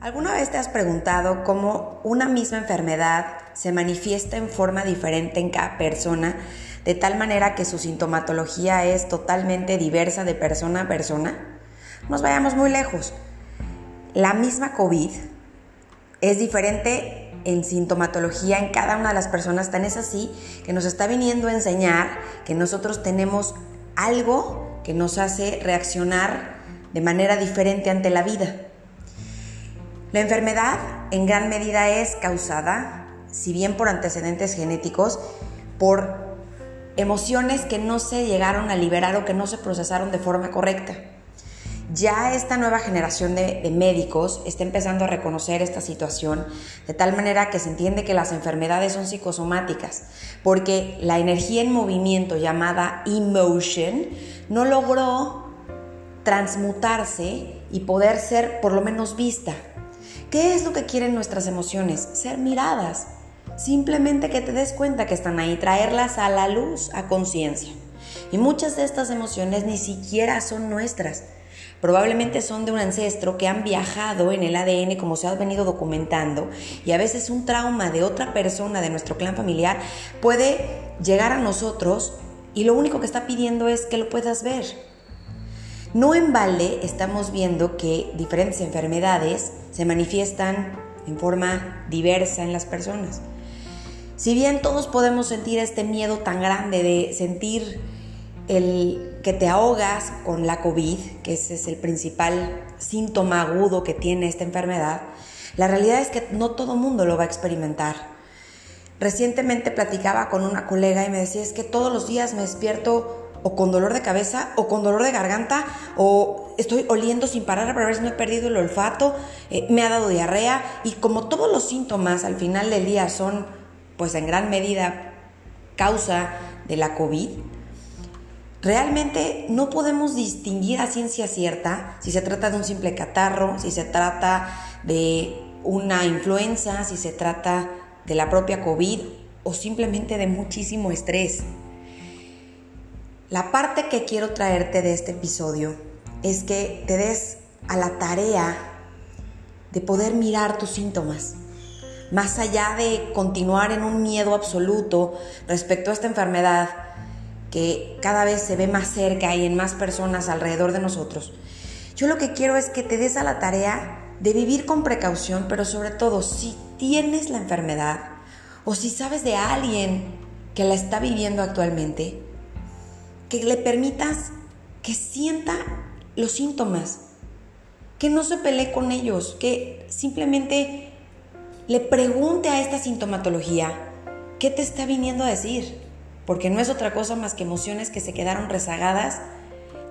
¿Alguna vez te has preguntado cómo una misma enfermedad se manifiesta en forma diferente en cada persona, de tal manera que su sintomatología es totalmente diversa de persona a persona? Nos vayamos muy lejos. La misma COVID es diferente en sintomatología en cada una de las personas, tan es así que nos está viniendo a enseñar que nosotros tenemos algo que nos hace reaccionar de manera diferente ante la vida. La enfermedad en gran medida es causada, si bien por antecedentes genéticos, por emociones que no se llegaron a liberar o que no se procesaron de forma correcta. Ya esta nueva generación de, médicos está empezando a reconocer esta situación de tal manera que se entiende que las enfermedades son psicosomáticas, porque la energía en movimiento llamada emotion no logró transmutarse y poder ser por lo menos vista. ¿Qué es lo que quieren nuestras emociones? Ser miradas. Simplemente que te des cuenta que están ahí, traerlas a la luz, a conciencia. Y muchas de estas emociones ni siquiera son nuestras. Probablemente son de un ancestro que han viajado en el ADN como se ha venido documentando y a veces un trauma de otra persona de nuestro clan familiar puede llegar a nosotros y lo único que está pidiendo es que lo puedas ver. No en balde estamos viendo que diferentes enfermedades se manifiestan en forma diversa en las personas. Si bien todos podemos sentir este miedo tan grande de sentir el que te ahogas con la COVID, que ese es el principal síntoma agudo que tiene esta enfermedad, la realidad es que no todo mundo lo va a experimentar. Recientemente platicaba con una colega y me decía, es que todos los días me despierto o con dolor de cabeza o con dolor de garganta o estoy oliendo sin parar para ver si no he perdido el olfato, eh, me ha dado diarrea y como todos los síntomas al final del día son pues en gran medida causa de la COVID, realmente no podemos distinguir a ciencia cierta si se trata de un simple catarro, si se trata de una influenza, si se trata de la propia COVID o simplemente de muchísimo estrés. La parte que quiero traerte de este episodio es que te des a la tarea de poder mirar tus síntomas. Más allá de continuar en un miedo absoluto respecto a esta enfermedad que cada vez se ve más cerca y en más personas alrededor de nosotros, yo lo que quiero es que te des a la tarea de vivir con precaución, pero sobre todo si tienes la enfermedad o si sabes de alguien que la está viviendo actualmente, que le permitas que sienta los síntomas, que no se pelee con ellos, que simplemente le pregunte a esta sintomatología qué te está viniendo a decir, porque no es otra cosa más que emociones que se quedaron rezagadas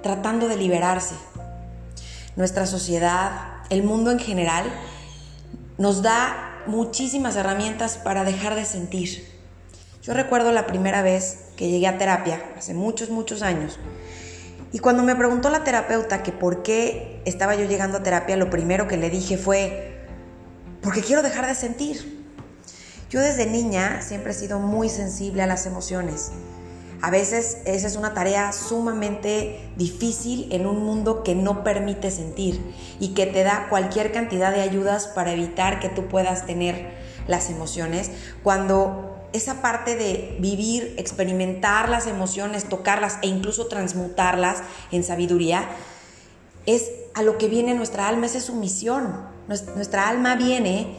tratando de liberarse. Nuestra sociedad, el mundo en general, nos da muchísimas herramientas para dejar de sentir yo recuerdo la primera vez que llegué a terapia, hace muchos, muchos años, y cuando me preguntó la terapeuta que por qué estaba yo llegando a terapia, lo primero que le dije fue, porque quiero dejar de sentir. Yo desde niña siempre he sido muy sensible a las emociones. A veces esa es una tarea sumamente difícil en un mundo que no permite sentir y que te da cualquier cantidad de ayudas para evitar que tú puedas tener las emociones. Cuando esa parte de vivir, experimentar las emociones, tocarlas e incluso transmutarlas en sabiduría, es a lo que viene nuestra alma, esa es su misión. Nuestra alma viene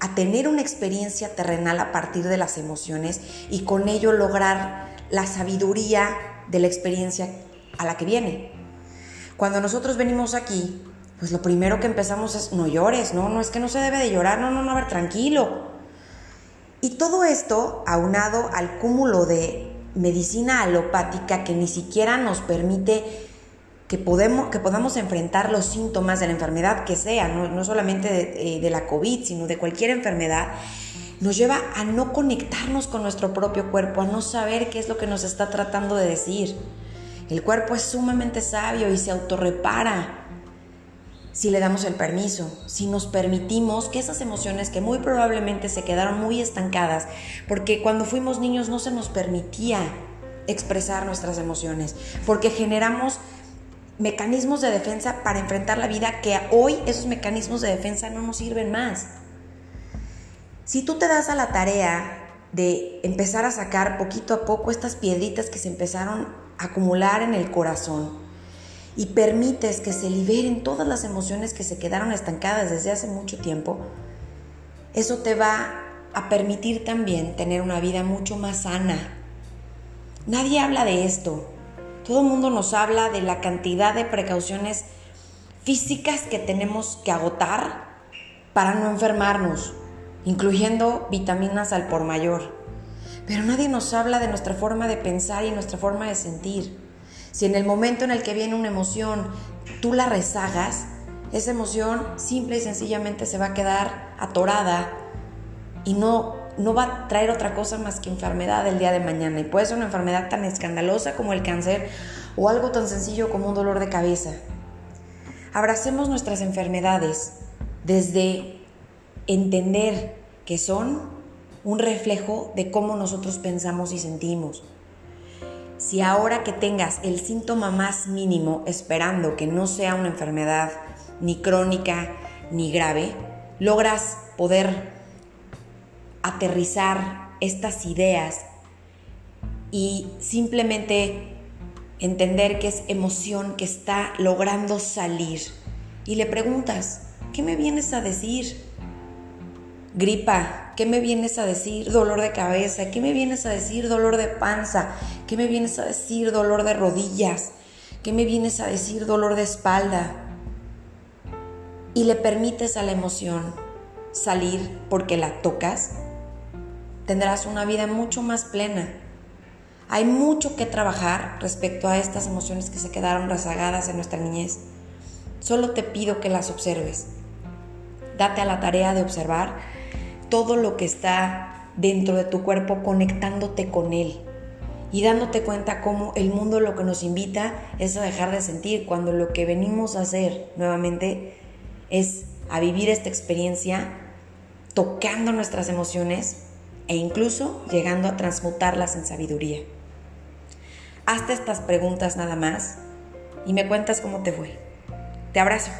a tener una experiencia terrenal a partir de las emociones y con ello lograr la sabiduría de la experiencia a la que viene. Cuando nosotros venimos aquí, pues lo primero que empezamos es no llores, no, no es que no se debe de llorar, no, no, no, a ver, tranquilo. Y todo esto aunado al cúmulo de medicina alopática que ni siquiera nos permite que, que podamos enfrentar los síntomas de la enfermedad que sea, no, solamente de, eh, de la COVID, sino de cualquier enfermedad, nos lleva a no conectarnos con nuestro propio cuerpo, a no saber qué es lo que nos está tratando de decir. El cuerpo es sumamente sabio y se autorrepara si le damos el permiso, si nos permitimos que esas emociones que muy probablemente se quedaron muy estancadas, porque cuando fuimos niños no se nos permitía expresar nuestras emociones, porque generamos mecanismos de defensa para enfrentar la vida que hoy esos mecanismos de defensa no nos sirven más. Si tú te das a la tarea de empezar a sacar poquito a poco estas piedritas que se empezaron a acumular en el corazón y permites que se liberen todas las emociones que se quedaron estancadas desde hace mucho tiempo, eso te va a permitir también tener una vida mucho más sana. Nadie habla de esto. Todo el mundo nos habla de la cantidad de precauciones físicas que tenemos que agotar para no enfermarnos, incluyendo vitaminas al por mayor. Pero nadie nos habla de nuestra forma de pensar y nuestra forma de sentir. Si en el momento en el que viene una emoción tú la rezagas, esa emoción simple y sencillamente se va a quedar atorada y no, no va a traer otra cosa más que enfermedad el día de mañana. Y puede ser una enfermedad tan escandalosa como el cáncer o algo tan sencillo como un dolor de cabeza. Abracemos nuestras enfermedades desde entender que son un reflejo de cómo nosotros pensamos y sentimos. Si ahora que tengas el síntoma más mínimo, esperando que no sea una enfermedad ni crónica ni grave, logras poder aterrizar estas ideas y simplemente entender que es emoción que está logrando salir. Y le preguntas, ¿qué me vienes a decir? Gripa, ¿qué me vienes a decir? Dolor de cabeza, ¿qué me vienes a decir? Dolor de panza, ¿qué me vienes a decir? Dolor de rodillas, ¿qué me vienes a decir? Dolor de espalda. Y le permites a la emoción salir porque la tocas, tendrás una vida mucho más plena. Hay mucho que trabajar respecto a estas emociones que se quedaron rezagadas en nuestra niñez. Solo te pido que las observes. Date a la tarea de observar todo lo que está dentro de tu cuerpo conectándote con él y dándote cuenta cómo el mundo lo que nos invita es a dejar de sentir cuando lo que venimos a hacer nuevamente es a vivir esta experiencia tocando nuestras emociones e incluso llegando a transmutarlas en sabiduría. Hazte estas preguntas nada más y me cuentas cómo te fue. Te abrazo.